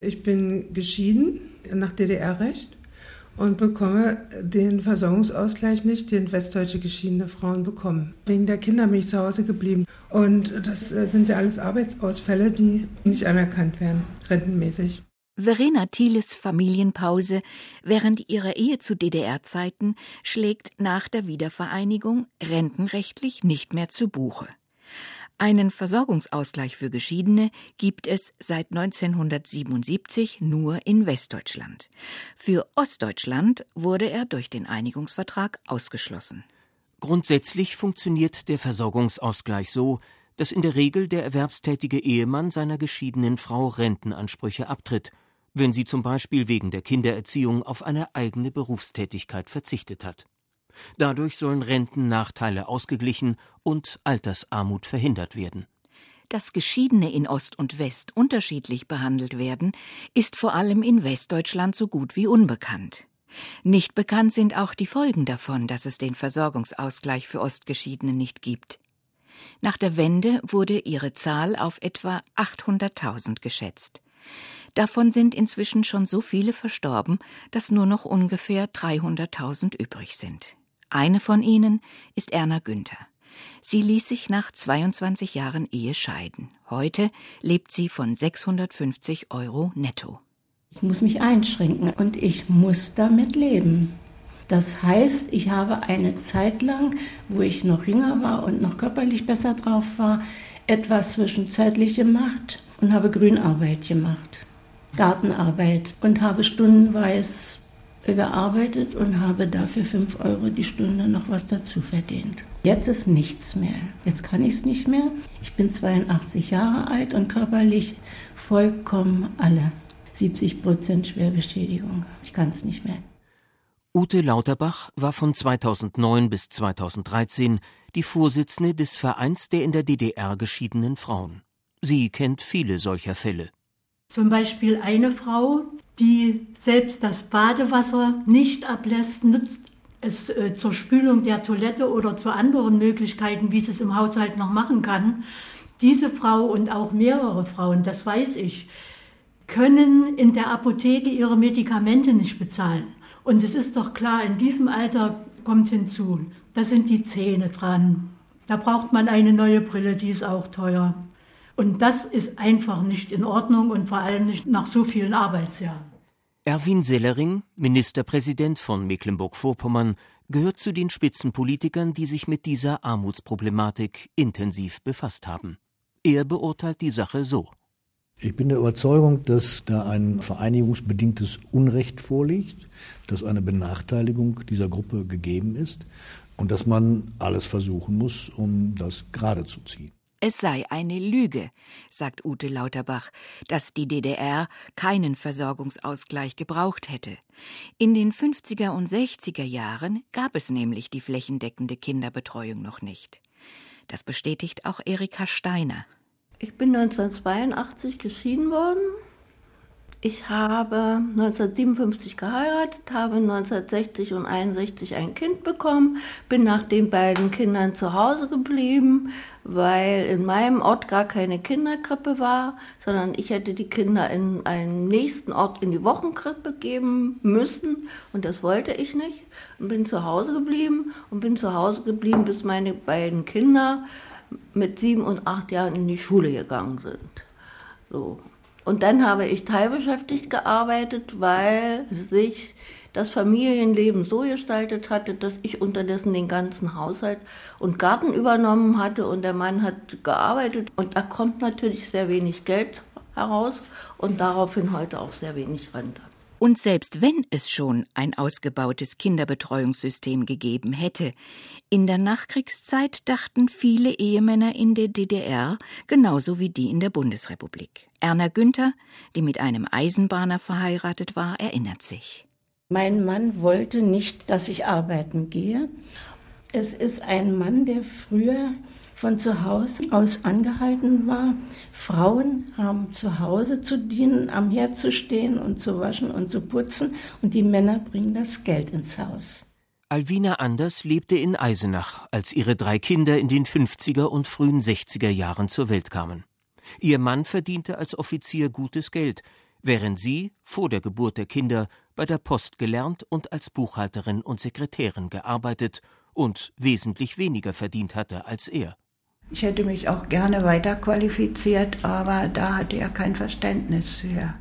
Ich bin geschieden nach DDR-Recht und bekomme den Versorgungsausgleich nicht, den westdeutsche geschiedene Frauen bekommen. Wegen der Kinder bin ich zu Hause geblieben. Und das sind ja alles Arbeitsausfälle, die nicht anerkannt werden, rentenmäßig. Verena Thieles Familienpause während ihrer Ehe zu DDR-Zeiten schlägt nach der Wiedervereinigung rentenrechtlich nicht mehr zu Buche. Einen Versorgungsausgleich für Geschiedene gibt es seit 1977 nur in Westdeutschland. Für Ostdeutschland wurde er durch den Einigungsvertrag ausgeschlossen. Grundsätzlich funktioniert der Versorgungsausgleich so, dass in der Regel der erwerbstätige Ehemann seiner geschiedenen Frau Rentenansprüche abtritt, wenn sie zum Beispiel wegen der Kindererziehung auf eine eigene Berufstätigkeit verzichtet hat. Dadurch sollen Rentennachteile ausgeglichen und Altersarmut verhindert werden. Dass Geschiedene in Ost und West unterschiedlich behandelt werden, ist vor allem in Westdeutschland so gut wie unbekannt. Nicht bekannt sind auch die Folgen davon, dass es den Versorgungsausgleich für Ostgeschiedene nicht gibt. Nach der Wende wurde ihre Zahl auf etwa 800.000 geschätzt. Davon sind inzwischen schon so viele verstorben, dass nur noch ungefähr 300.000 übrig sind. Eine von ihnen ist Erna Günther. Sie ließ sich nach 22 Jahren Ehe scheiden. Heute lebt sie von 650 Euro netto. Ich muss mich einschränken und ich muss damit leben. Das heißt, ich habe eine Zeit lang, wo ich noch jünger war und noch körperlich besser drauf war, etwas zwischenzeitlich gemacht und habe Grünarbeit gemacht, Gartenarbeit und habe stundenweise gearbeitet und habe dafür 5 Euro die Stunde noch was dazu verdient. Jetzt ist nichts mehr. Jetzt kann ich es nicht mehr. Ich bin 82 Jahre alt und körperlich vollkommen alle. 70 Prozent Schwerbeschädigung. Ich kann es nicht mehr. Ute Lauterbach war von 2009 bis 2013 die Vorsitzende des Vereins der in der DDR geschiedenen Frauen. Sie kennt viele solcher Fälle. Zum Beispiel eine Frau, die selbst das Badewasser nicht ablässt, nutzt es äh, zur Spülung der Toilette oder zu anderen Möglichkeiten, wie sie es im Haushalt noch machen kann. Diese Frau und auch mehrere Frauen, das weiß ich, können in der Apotheke ihre Medikamente nicht bezahlen. Und es ist doch klar, in diesem Alter kommt hinzu, da sind die Zähne dran. Da braucht man eine neue Brille, die ist auch teuer. Und das ist einfach nicht in Ordnung und vor allem nicht nach so vielen Arbeitsjahren. Erwin Sellering, Ministerpräsident von Mecklenburg-Vorpommern, gehört zu den Spitzenpolitikern, die sich mit dieser Armutsproblematik intensiv befasst haben. Er beurteilt die Sache so. Ich bin der Überzeugung, dass da ein vereinigungsbedingtes Unrecht vorliegt, dass eine Benachteiligung dieser Gruppe gegeben ist und dass man alles versuchen muss, um das gerade zu ziehen. Es sei eine Lüge, sagt Ute Lauterbach, dass die DDR keinen Versorgungsausgleich gebraucht hätte. In den 50er und 60er Jahren gab es nämlich die flächendeckende Kinderbetreuung noch nicht. Das bestätigt auch Erika Steiner. Ich bin 1982 geschieden worden ich habe 1957 geheiratet, habe 1960 und 61 ein Kind bekommen, bin nach den beiden Kindern zu Hause geblieben, weil in meinem Ort gar keine Kinderkrippe war, sondern ich hätte die Kinder in einen nächsten Ort in die Wochenkrippe geben müssen und das wollte ich nicht und bin zu Hause geblieben und bin zu Hause geblieben, bis meine beiden Kinder mit sieben und acht Jahren in die Schule gegangen sind. So. Und dann habe ich teilbeschäftigt gearbeitet, weil sich das Familienleben so gestaltet hatte, dass ich unterdessen den ganzen Haushalt und Garten übernommen hatte und der Mann hat gearbeitet und da kommt natürlich sehr wenig Geld heraus und daraufhin heute auch sehr wenig Rente. Und selbst wenn es schon ein ausgebautes Kinderbetreuungssystem gegeben hätte, in der Nachkriegszeit dachten viele Ehemänner in der DDR genauso wie die in der Bundesrepublik. Erna Günther, die mit einem Eisenbahner verheiratet war, erinnert sich. Mein Mann wollte nicht, dass ich arbeiten gehe. Es ist ein Mann, der früher von zu Hause aus angehalten war. Frauen haben zu Hause zu dienen, am Herd zu stehen und zu waschen und zu putzen und die Männer bringen das Geld ins Haus. Alwina Anders lebte in Eisenach, als ihre drei Kinder in den 50er und frühen 60er Jahren zur Welt kamen. Ihr Mann verdiente als Offizier gutes Geld, während sie vor der Geburt der Kinder bei der Post gelernt und als Buchhalterin und Sekretärin gearbeitet und wesentlich weniger verdient hatte als er. Ich hätte mich auch gerne weiter qualifiziert, aber da hatte er kein Verständnis für.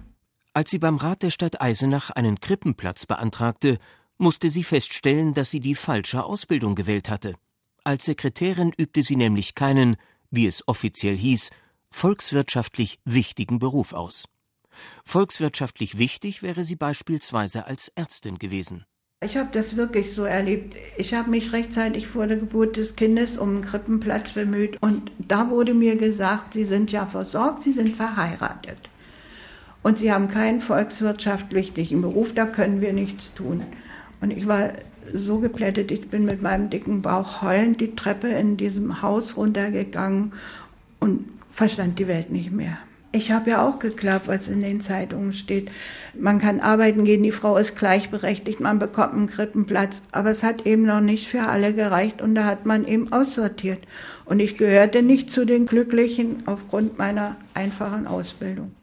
Als sie beim Rat der Stadt Eisenach einen Krippenplatz beantragte, musste sie feststellen, dass sie die falsche Ausbildung gewählt hatte. Als Sekretärin übte sie nämlich keinen, wie es offiziell hieß, volkswirtschaftlich wichtigen Beruf aus. Volkswirtschaftlich wichtig wäre sie beispielsweise als Ärztin gewesen. Ich habe das wirklich so erlebt. Ich habe mich rechtzeitig vor der Geburt des Kindes um einen Krippenplatz bemüht und da wurde mir gesagt, Sie sind ja versorgt, Sie sind verheiratet. Und Sie haben keinen volkswirtschaft wichtigen Beruf, da können wir nichts tun. Und ich war so geplättet, ich bin mit meinem dicken Bauch heulend die Treppe in diesem Haus runtergegangen und verstand die Welt nicht mehr. Ich habe ja auch geklappt, was in den Zeitungen steht. Man kann arbeiten gehen, die Frau ist gleichberechtigt, man bekommt einen Krippenplatz. Aber es hat eben noch nicht für alle gereicht und da hat man eben aussortiert. Und ich gehörte nicht zu den Glücklichen aufgrund meiner einfachen Ausbildung.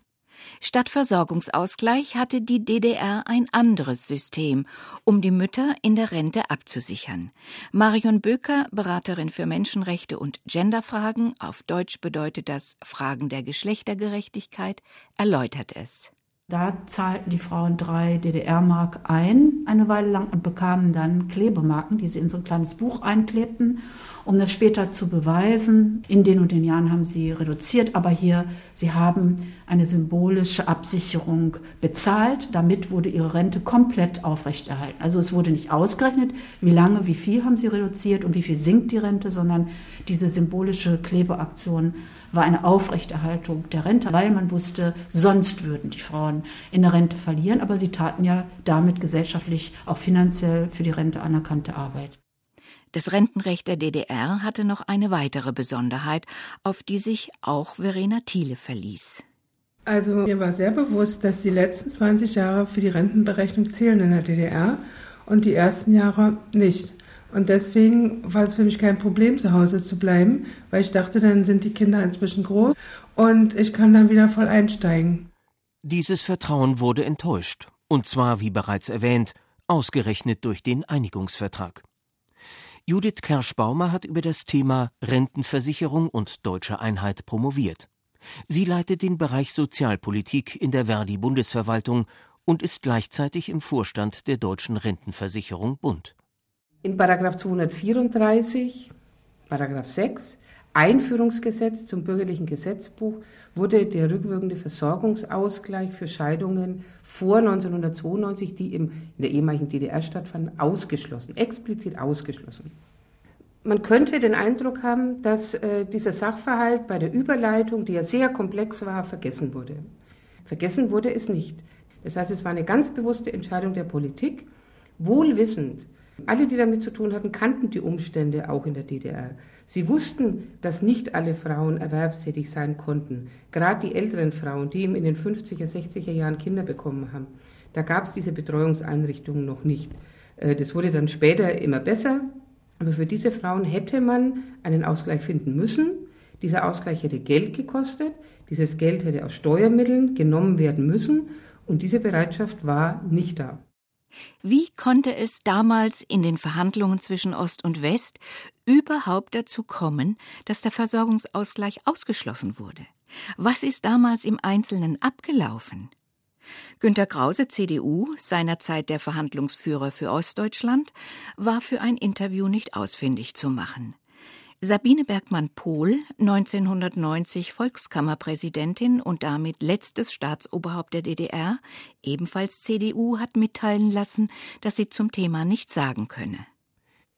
Statt Versorgungsausgleich hatte die DDR ein anderes System, um die Mütter in der Rente abzusichern. Marion Böker, Beraterin für Menschenrechte und Genderfragen, auf Deutsch bedeutet das Fragen der Geschlechtergerechtigkeit, erläutert es. Da zahlten die Frauen drei DDR-Mark ein, eine Weile lang, und bekamen dann Klebemarken, die sie in so ein kleines Buch einklebten um das später zu beweisen. In den und den Jahren haben sie reduziert, aber hier, sie haben eine symbolische Absicherung bezahlt. Damit wurde ihre Rente komplett aufrechterhalten. Also es wurde nicht ausgerechnet, wie lange, wie viel haben sie reduziert und wie viel sinkt die Rente, sondern diese symbolische Klebeaktion war eine Aufrechterhaltung der Rente, weil man wusste, sonst würden die Frauen in der Rente verlieren, aber sie taten ja damit gesellschaftlich auch finanziell für die Rente anerkannte Arbeit. Das Rentenrecht der DDR hatte noch eine weitere Besonderheit, auf die sich auch Verena Thiele verließ. Also mir war sehr bewusst, dass die letzten 20 Jahre für die Rentenberechnung zählen in der DDR und die ersten Jahre nicht. Und deswegen war es für mich kein Problem, zu Hause zu bleiben, weil ich dachte, dann sind die Kinder inzwischen groß und ich kann dann wieder voll einsteigen. Dieses Vertrauen wurde enttäuscht. Und zwar, wie bereits erwähnt, ausgerechnet durch den Einigungsvertrag. Judith Kerschbaumer hat über das Thema Rentenversicherung und deutsche Einheit promoviert. Sie leitet den Bereich Sozialpolitik in der Verdi-Bundesverwaltung und ist gleichzeitig im Vorstand der Deutschen Rentenversicherung Bund. In Paragraph 234, Paragraph 6 Einführungsgesetz zum bürgerlichen Gesetzbuch wurde der rückwirkende Versorgungsausgleich für Scheidungen vor 1992, die im, in der ehemaligen DDR stattfanden, ausgeschlossen, explizit ausgeschlossen. Man könnte den Eindruck haben, dass äh, dieser Sachverhalt bei der Überleitung, die ja sehr komplex war, vergessen wurde. Vergessen wurde es nicht. Das heißt, es war eine ganz bewusste Entscheidung der Politik, wohlwissend, alle, die damit zu tun hatten, kannten die Umstände auch in der DDR. Sie wussten, dass nicht alle Frauen erwerbstätig sein konnten. Gerade die älteren Frauen, die in den 50er, 60er Jahren Kinder bekommen haben, da gab es diese Betreuungseinrichtungen noch nicht. Äh, das wurde dann später immer besser. Aber für diese Frauen hätte man einen Ausgleich finden müssen. Dieser Ausgleich hätte Geld gekostet. Dieses Geld hätte aus Steuermitteln genommen werden müssen. Und diese Bereitschaft war nicht da. Wie konnte es damals in den Verhandlungen zwischen Ost und West überhaupt dazu kommen, dass der Versorgungsausgleich ausgeschlossen wurde? Was ist damals im Einzelnen abgelaufen? Günter Krause, CDU, seinerzeit der Verhandlungsführer für Ostdeutschland, war für ein Interview nicht ausfindig zu machen. Sabine Bergmann-Pohl, 1990 Volkskammerpräsidentin und damit letztes Staatsoberhaupt der DDR, ebenfalls CDU, hat mitteilen lassen, dass sie zum Thema nichts sagen könne.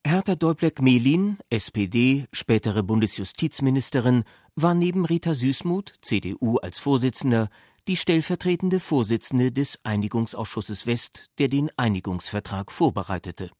Hertha Däubler-Gmelin, SPD, spätere Bundesjustizministerin, war neben Rita Süßmuth, CDU als Vorsitzender, die stellvertretende Vorsitzende des Einigungsausschusses West, der den Einigungsvertrag vorbereitete.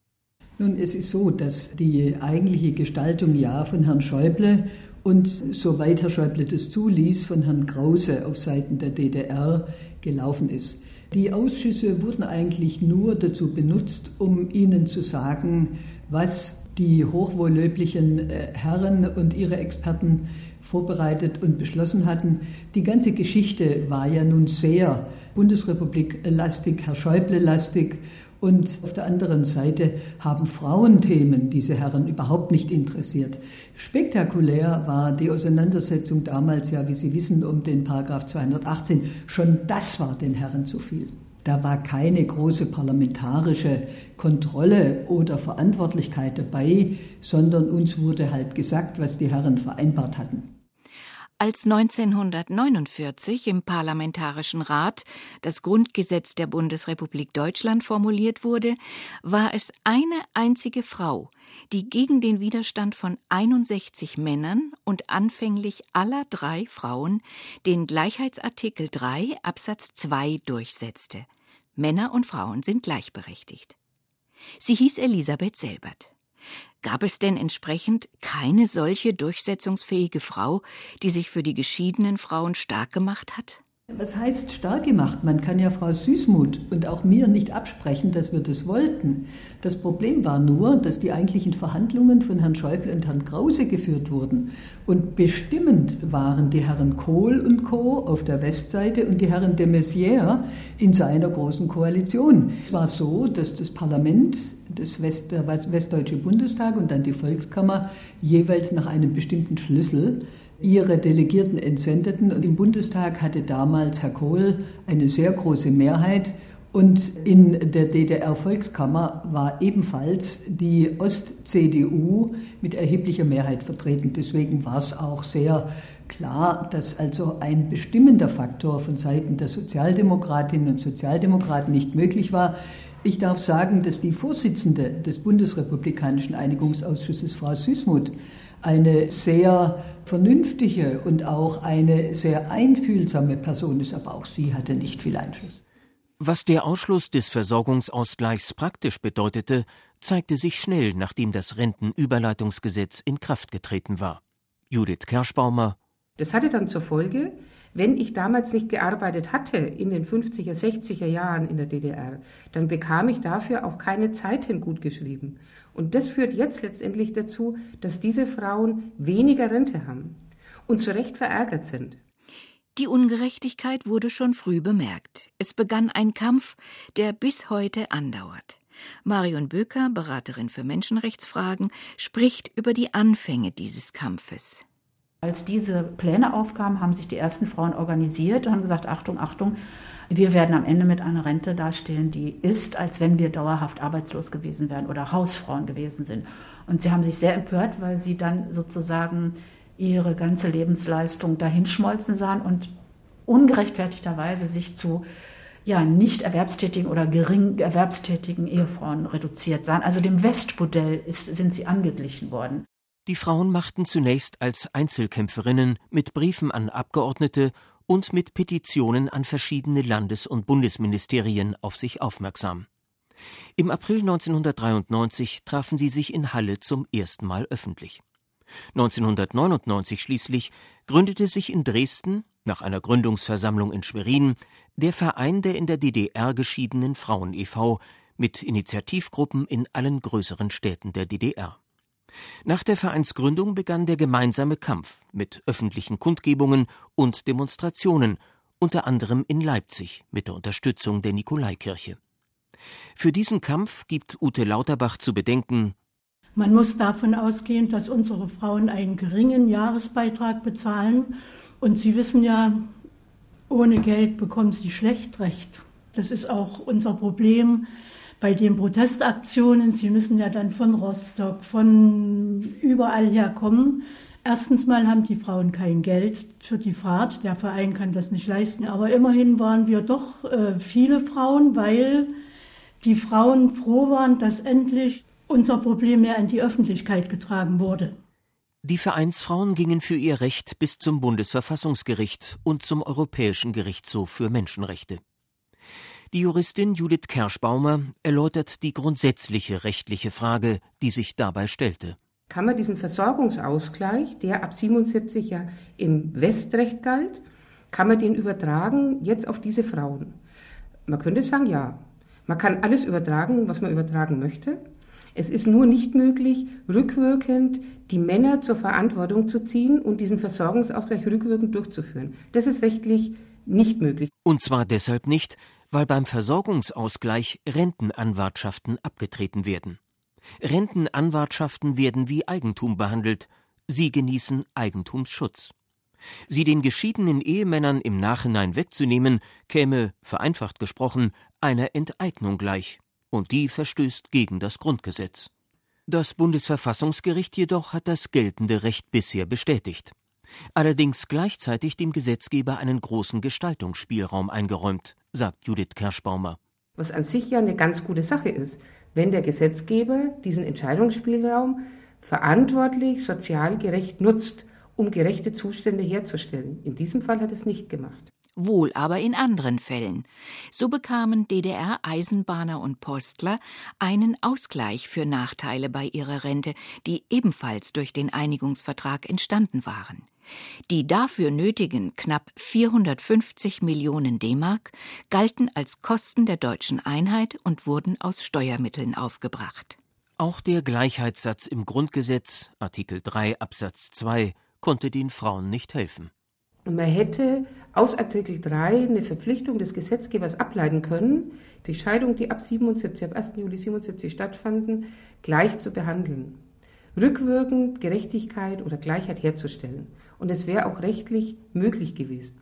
Nun, es ist so, dass die eigentliche Gestaltung ja von Herrn Schäuble und soweit Herr Schäuble das zuließ, von Herrn Krause auf Seiten der DDR gelaufen ist. Die Ausschüsse wurden eigentlich nur dazu benutzt, um ihnen zu sagen, was die hochwohllöblichen äh, Herren und ihre Experten vorbereitet und beschlossen hatten. Die ganze Geschichte war ja nun sehr Bundesrepublik lastig, Herr Schäuble lastig. Und auf der anderen Seite haben Frauenthemen diese Herren überhaupt nicht interessiert. Spektakulär war die Auseinandersetzung damals ja, wie Sie wissen, um den Paragraph 218. Schon das war den Herren zu viel. Da war keine große parlamentarische Kontrolle oder Verantwortlichkeit dabei, sondern uns wurde halt gesagt, was die Herren vereinbart hatten. Als 1949 im Parlamentarischen Rat das Grundgesetz der Bundesrepublik Deutschland formuliert wurde, war es eine einzige Frau, die gegen den Widerstand von 61 Männern und anfänglich aller drei Frauen den Gleichheitsartikel 3 Absatz 2 durchsetzte. Männer und Frauen sind gleichberechtigt. Sie hieß Elisabeth Selbert. Gab es denn entsprechend keine solche durchsetzungsfähige Frau, die sich für die geschiedenen Frauen stark gemacht hat? Was heißt stark gemacht? Man kann ja Frau Süßmuth und auch mir nicht absprechen, dass wir das wollten. Das Problem war nur, dass die eigentlichen Verhandlungen von Herrn Schäuble und Herrn Krause geführt wurden. Und bestimmend waren die Herren Kohl und Co. auf der Westseite und die Herren de Maizière in seiner großen Koalition. Es war so, dass das Parlament das West, der Westdeutsche Bundestag und dann die Volkskammer jeweils nach einem bestimmten Schlüssel ihre Delegierten entsendeten. Und im Bundestag hatte damals Herr Kohl eine sehr große Mehrheit. Und in der DDR-Volkskammer war ebenfalls die Ost-CDU mit erheblicher Mehrheit vertreten. Deswegen war es auch sehr klar, dass also ein bestimmender Faktor von Seiten der Sozialdemokratinnen und Sozialdemokraten nicht möglich war. Ich darf sagen, dass die Vorsitzende des Bundesrepublikanischen Einigungsausschusses, Frau Süßmuth, eine sehr vernünftige und auch eine sehr einfühlsame Person ist, aber auch sie hatte nicht viel Einfluss. Was der Ausschluss des Versorgungsausgleichs praktisch bedeutete, zeigte sich schnell, nachdem das Rentenüberleitungsgesetz in Kraft getreten war. Judith Kerschbaumer. Das hatte dann zur Folge, wenn ich damals nicht gearbeitet hatte in den 50er, 60er Jahren in der DDR, dann bekam ich dafür auch keine Zeit hin gut geschrieben. Und das führt jetzt letztendlich dazu, dass diese Frauen weniger Rente haben und zu Recht verärgert sind. Die Ungerechtigkeit wurde schon früh bemerkt. Es begann ein Kampf, der bis heute andauert. Marion Böker, Beraterin für Menschenrechtsfragen, spricht über die Anfänge dieses Kampfes. Als diese Pläne aufkamen, haben sich die ersten Frauen organisiert und haben gesagt, Achtung, Achtung, wir werden am Ende mit einer Rente dastehen, die ist, als wenn wir dauerhaft arbeitslos gewesen wären oder Hausfrauen gewesen sind. Und sie haben sich sehr empört, weil sie dann sozusagen ihre ganze Lebensleistung dahinschmolzen sahen und ungerechtfertigterweise sich zu ja, nicht erwerbstätigen oder gering erwerbstätigen Ehefrauen reduziert sahen. Also dem Westmodell sind sie angeglichen worden. Die Frauen machten zunächst als Einzelkämpferinnen mit Briefen an Abgeordnete und mit Petitionen an verschiedene Landes- und Bundesministerien auf sich aufmerksam. Im April 1993 trafen sie sich in Halle zum ersten Mal öffentlich. 1999 schließlich gründete sich in Dresden, nach einer Gründungsversammlung in Schwerin, der Verein der in der DDR geschiedenen Frauen e.V. mit Initiativgruppen in allen größeren Städten der DDR. Nach der Vereinsgründung begann der gemeinsame Kampf mit öffentlichen Kundgebungen und Demonstrationen, unter anderem in Leipzig mit der Unterstützung der Nikolaikirche. Für diesen Kampf gibt Ute Lauterbach zu bedenken, man muss davon ausgehen, dass unsere Frauen einen geringen Jahresbeitrag bezahlen. Und Sie wissen ja, ohne Geld bekommen sie schlecht recht. Das ist auch unser Problem bei den Protestaktionen, sie müssen ja dann von Rostock, von überall her kommen. Erstens mal haben die Frauen kein Geld für die Fahrt, der Verein kann das nicht leisten, aber immerhin waren wir doch äh, viele Frauen, weil die Frauen froh waren, dass endlich unser Problem mehr in die Öffentlichkeit getragen wurde. Die Vereinsfrauen gingen für ihr Recht bis zum Bundesverfassungsgericht und zum Europäischen Gerichtshof für Menschenrechte. Die Juristin Judith Kerschbaumer erläutert die grundsätzliche rechtliche Frage, die sich dabei stellte. Kann man diesen Versorgungsausgleich, der ab 77 ja im Westrecht galt, kann man den übertragen jetzt auf diese Frauen? Man könnte sagen, ja. Man kann alles übertragen, was man übertragen möchte. Es ist nur nicht möglich, rückwirkend die Männer zur Verantwortung zu ziehen und diesen Versorgungsausgleich rückwirkend durchzuführen. Das ist rechtlich nicht möglich. Und zwar deshalb nicht, weil beim Versorgungsausgleich Rentenanwartschaften abgetreten werden. Rentenanwartschaften werden wie Eigentum behandelt, sie genießen Eigentumsschutz. Sie den geschiedenen Ehemännern im Nachhinein wegzunehmen, käme, vereinfacht gesprochen, einer Enteignung gleich, und die verstößt gegen das Grundgesetz. Das Bundesverfassungsgericht jedoch hat das geltende Recht bisher bestätigt. Allerdings gleichzeitig dem Gesetzgeber einen großen Gestaltungsspielraum eingeräumt, sagt Judith Kerschbaumer. Was an sich ja eine ganz gute Sache ist, wenn der Gesetzgeber diesen Entscheidungsspielraum verantwortlich, sozial gerecht nutzt, um gerechte Zustände herzustellen. In diesem Fall hat es nicht gemacht wohl aber in anderen Fällen. So bekamen DDR-Eisenbahner und Postler einen Ausgleich für Nachteile bei ihrer Rente, die ebenfalls durch den Einigungsvertrag entstanden waren. Die dafür nötigen knapp 450 Millionen D-Mark galten als Kosten der deutschen Einheit und wurden aus Steuermitteln aufgebracht. Auch der Gleichheitssatz im Grundgesetz, Artikel 3 Absatz 2, konnte den Frauen nicht helfen. Und man hätte aus Artikel 3 eine Verpflichtung des Gesetzgebers ableiten können, die Scheidung, die ab 77, ab 1. Juli 77 stattfanden, gleich zu behandeln. Rückwirkend Gerechtigkeit oder Gleichheit herzustellen. Und es wäre auch rechtlich möglich gewesen.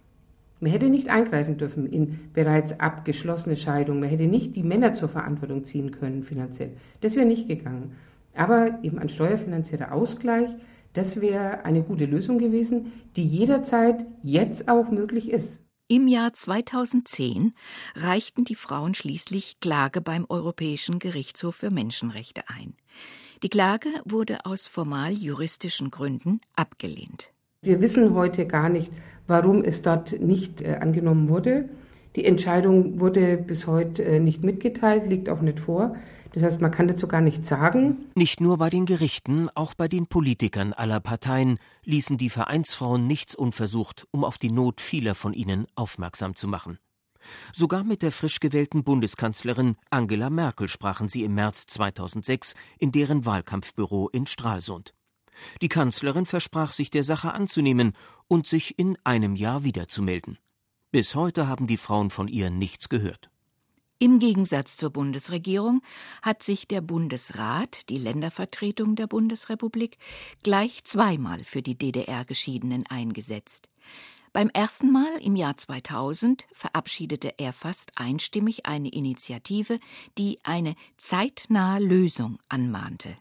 Man hätte nicht eingreifen dürfen in bereits abgeschlossene Scheidungen. Man hätte nicht die Männer zur Verantwortung ziehen können finanziell. Das wäre nicht gegangen. Aber eben ein steuerfinanzieller Ausgleich, das wäre eine gute Lösung gewesen, die jederzeit jetzt auch möglich ist. Im Jahr 2010 reichten die Frauen schließlich Klage beim Europäischen Gerichtshof für Menschenrechte ein. Die Klage wurde aus formal juristischen Gründen abgelehnt. Wir wissen heute gar nicht, warum es dort nicht äh, angenommen wurde. Die Entscheidung wurde bis heute äh, nicht mitgeteilt, liegt auch nicht vor. Das heißt, man kann dazu gar nichts sagen. Nicht nur bei den Gerichten, auch bei den Politikern aller Parteien ließen die Vereinsfrauen nichts unversucht, um auf die Not vieler von ihnen aufmerksam zu machen. Sogar mit der frisch gewählten Bundeskanzlerin Angela Merkel sprachen sie im März 2006 in deren Wahlkampfbüro in Stralsund. Die Kanzlerin versprach sich der Sache anzunehmen und sich in einem Jahr wiederzumelden. Bis heute haben die Frauen von ihr nichts gehört. Im Gegensatz zur Bundesregierung hat sich der Bundesrat, die Ländervertretung der Bundesrepublik, gleich zweimal für die DDR-Geschiedenen eingesetzt. Beim ersten Mal im Jahr 2000 verabschiedete er fast einstimmig eine Initiative, die eine zeitnahe Lösung anmahnte.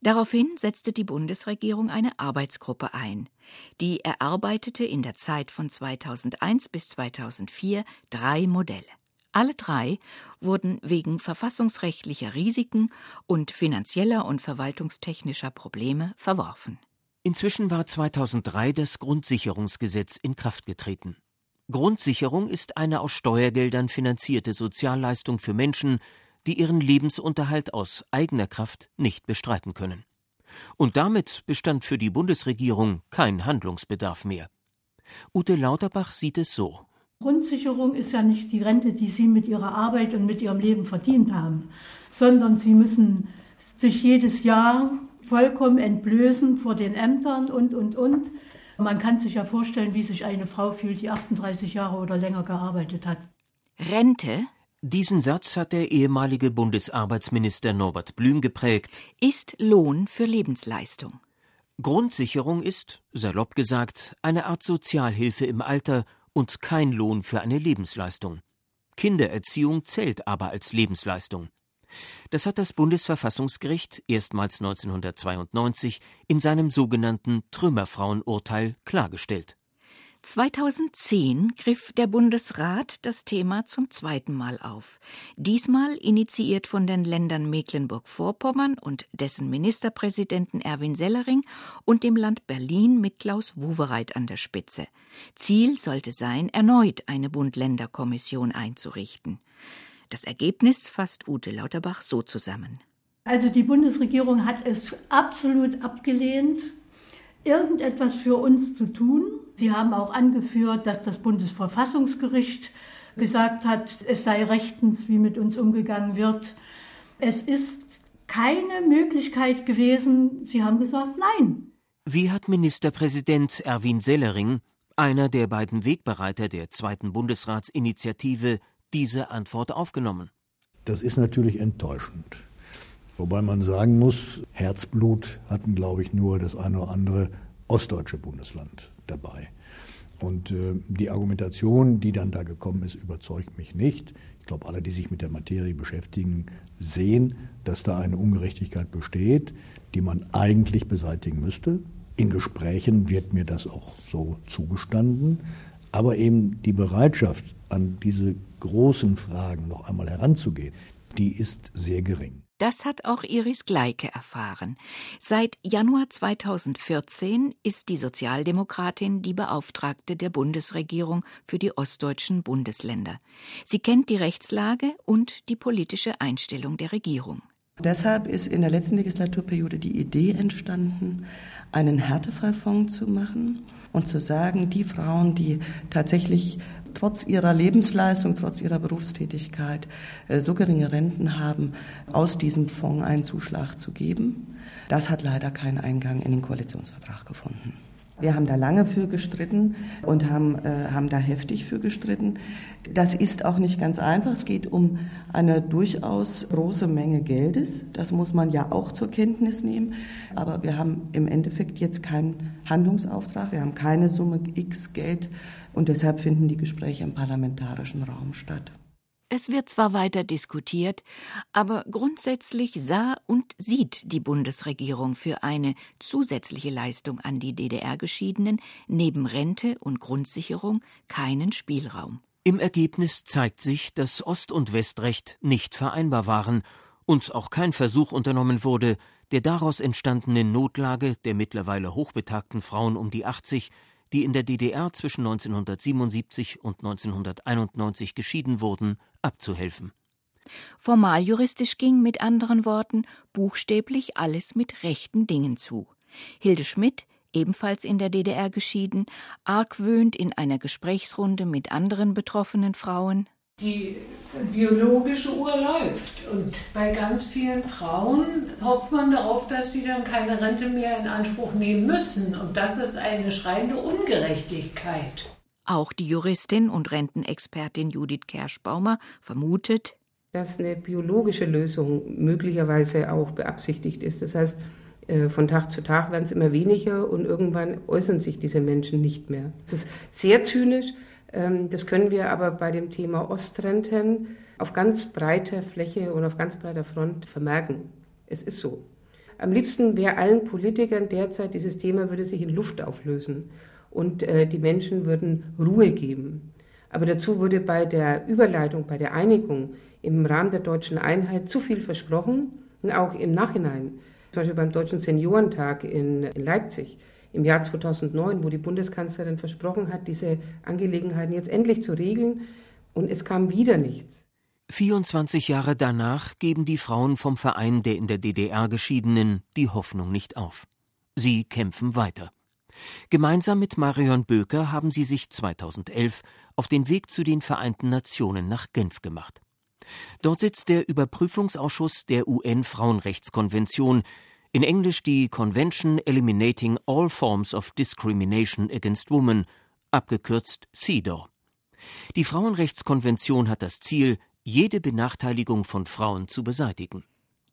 Daraufhin setzte die Bundesregierung eine Arbeitsgruppe ein. Die erarbeitete in der Zeit von 2001 bis 2004 drei Modelle. Alle drei wurden wegen verfassungsrechtlicher Risiken und finanzieller und verwaltungstechnischer Probleme verworfen. Inzwischen war 2003 das Grundsicherungsgesetz in Kraft getreten. Grundsicherung ist eine aus Steuergeldern finanzierte Sozialleistung für Menschen, die ihren Lebensunterhalt aus eigener Kraft nicht bestreiten können. Und damit bestand für die Bundesregierung kein Handlungsbedarf mehr. Ute Lauterbach sieht es so. Grundsicherung ist ja nicht die Rente, die Sie mit Ihrer Arbeit und mit Ihrem Leben verdient haben, sondern Sie müssen sich jedes Jahr vollkommen entblößen vor den Ämtern und, und, und. Man kann sich ja vorstellen, wie sich eine Frau fühlt, die 38 Jahre oder länger gearbeitet hat. Rente? Diesen Satz hat der ehemalige Bundesarbeitsminister Norbert Blüm geprägt. Ist Lohn für Lebensleistung. Grundsicherung ist, salopp gesagt, eine Art Sozialhilfe im Alter und kein Lohn für eine Lebensleistung. Kindererziehung zählt aber als Lebensleistung. Das hat das Bundesverfassungsgericht erstmals 1992 in seinem sogenannten Trümmerfrauenurteil klargestellt. 2010 griff der Bundesrat das Thema zum zweiten Mal auf. Diesmal initiiert von den Ländern Mecklenburg-Vorpommern und dessen Ministerpräsidenten Erwin Sellering und dem Land Berlin mit Klaus Wowereit an der Spitze. Ziel sollte sein, erneut eine Bund-Länder-Kommission einzurichten. Das Ergebnis fasst Ute Lauterbach so zusammen. Also die Bundesregierung hat es absolut abgelehnt, irgendetwas für uns zu tun. Sie haben auch angeführt, dass das Bundesverfassungsgericht gesagt hat, es sei rechtens, wie mit uns umgegangen wird. Es ist keine Möglichkeit gewesen. Sie haben gesagt, nein. Wie hat Ministerpräsident Erwin Sellering, Einer der beiden Wegbereiter der zweiten Bundesratsinitiative diese Antwort aufgenommen. Das ist natürlich enttäuschend. Wobei man sagen muss, Herzblut hatten, glaube ich, nur das eine oder andere ostdeutsche Bundesland dabei. Und äh, die Argumentation, die dann da gekommen ist, überzeugt mich nicht. Ich glaube, alle, die sich mit der Materie beschäftigen, sehen, dass da eine Ungerechtigkeit besteht, die man eigentlich beseitigen müsste. In Gesprächen wird mir das auch so zugestanden. Aber eben die Bereitschaft, an diese großen Fragen noch einmal heranzugehen, die ist sehr gering. Das hat auch Iris Gleike erfahren. Seit Januar 2014 ist die Sozialdemokratin die Beauftragte der Bundesregierung für die ostdeutschen Bundesländer. Sie kennt die Rechtslage und die politische Einstellung der Regierung. Deshalb ist in der letzten Legislaturperiode die Idee entstanden, einen Härtefallfonds zu machen und zu sagen, die Frauen, die tatsächlich trotz ihrer Lebensleistung, trotz ihrer Berufstätigkeit äh, so geringe Renten haben, aus diesem Fonds einen Zuschlag zu geben. Das hat leider keinen Eingang in den Koalitionsvertrag gefunden. Wir haben da lange für gestritten und haben, äh, haben da heftig für gestritten. Das ist auch nicht ganz einfach. Es geht um eine durchaus große Menge Geldes. Das muss man ja auch zur Kenntnis nehmen. Aber wir haben im Endeffekt jetzt keinen Handlungsauftrag. Wir haben keine Summe X Geld und deshalb finden die Gespräche im parlamentarischen Raum statt. Es wird zwar weiter diskutiert, aber grundsätzlich sah und sieht die Bundesregierung für eine zusätzliche Leistung an die DDR-Geschiedenen neben Rente und Grundsicherung keinen Spielraum. Im Ergebnis zeigt sich, dass Ost- und Westrecht nicht vereinbar waren und auch kein Versuch unternommen wurde, der daraus entstandenen Notlage der mittlerweile hochbetagten Frauen um die 80 die in der DDR zwischen 1977 und 1991 geschieden wurden, abzuhelfen. Formaljuristisch ging mit anderen Worten buchstäblich alles mit rechten Dingen zu. Hilde Schmidt, ebenfalls in der DDR geschieden, argwöhnt in einer Gesprächsrunde mit anderen betroffenen Frauen die biologische Uhr läuft. Und bei ganz vielen Frauen hofft man darauf, dass sie dann keine Rente mehr in Anspruch nehmen müssen. Und das ist eine schreiende Ungerechtigkeit. Auch die Juristin und Rentenexpertin Judith Kerschbaumer vermutet, dass eine biologische Lösung möglicherweise auch beabsichtigt ist. Das heißt, äh, von Tag zu Tag werden es immer weniger und irgendwann äußern sich diese Menschen nicht mehr. Das ist sehr zynisch, ähm, das können wir aber bei dem Thema Ostrenten auf ganz breiter Fläche und auf ganz breiter Front vermerken. Es ist so. Am liebsten wäre allen Politikern derzeit, dieses Thema würde sich in Luft auflösen und äh, die Menschen würden Ruhe geben. Aber dazu wurde bei der Überleitung, bei der Einigung im Rahmen der deutschen Einheit zu viel versprochen und auch im Nachhinein. Zum Beispiel beim Deutschen Seniorentag in, in Leipzig im Jahr 2009, wo die Bundeskanzlerin versprochen hat, diese Angelegenheiten jetzt endlich zu regeln, und es kam wieder nichts. 24 Jahre danach geben die Frauen vom Verein der in der DDR Geschiedenen die Hoffnung nicht auf. Sie kämpfen weiter. Gemeinsam mit Marion Böker haben sie sich 2011 auf den Weg zu den Vereinten Nationen nach Genf gemacht. Dort sitzt der Überprüfungsausschuss der UN-Frauenrechtskonvention, in Englisch die Convention Eliminating All Forms of Discrimination Against Women, abgekürzt CEDAW. Die Frauenrechtskonvention hat das Ziel, jede Benachteiligung von Frauen zu beseitigen.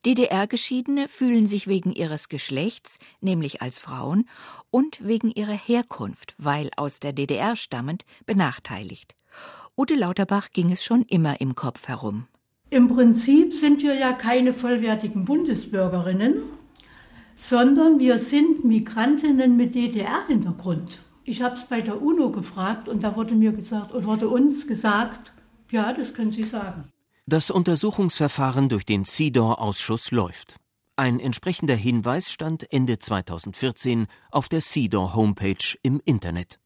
DDR-Geschiedene fühlen sich wegen ihres Geschlechts, nämlich als Frauen, und wegen ihrer Herkunft, weil aus der DDR stammend, benachteiligt. Ute Lauterbach ging es schon immer im Kopf herum. Im Prinzip sind wir ja keine vollwertigen Bundesbürgerinnen, sondern wir sind Migrantinnen mit DDR-Hintergrund. Ich habe es bei der UNO gefragt und da wurde mir gesagt oder wurde uns gesagt, ja, das können Sie sagen. Das Untersuchungsverfahren durch den CEDAW-Ausschuss läuft. Ein entsprechender Hinweis stand Ende 2014 auf der CEDAW-Homepage im Internet.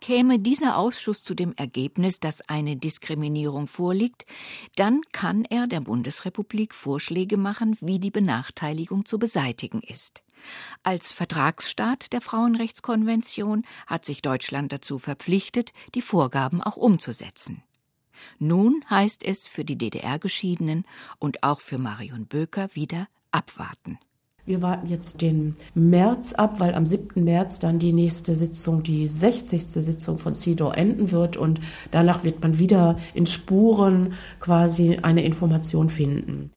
Käme dieser Ausschuss zu dem Ergebnis, dass eine Diskriminierung vorliegt, dann kann er der Bundesrepublik Vorschläge machen, wie die Benachteiligung zu beseitigen ist. Als Vertragsstaat der Frauenrechtskonvention hat sich Deutschland dazu verpflichtet, die Vorgaben auch umzusetzen. Nun heißt es für die DDR-Geschiedenen und auch für Marion Böker wieder abwarten. Wir warten jetzt den März ab, weil am 7. März dann die nächste Sitzung, die 60. Sitzung von CEDAW enden wird und danach wird man wieder in Spuren quasi eine Information finden.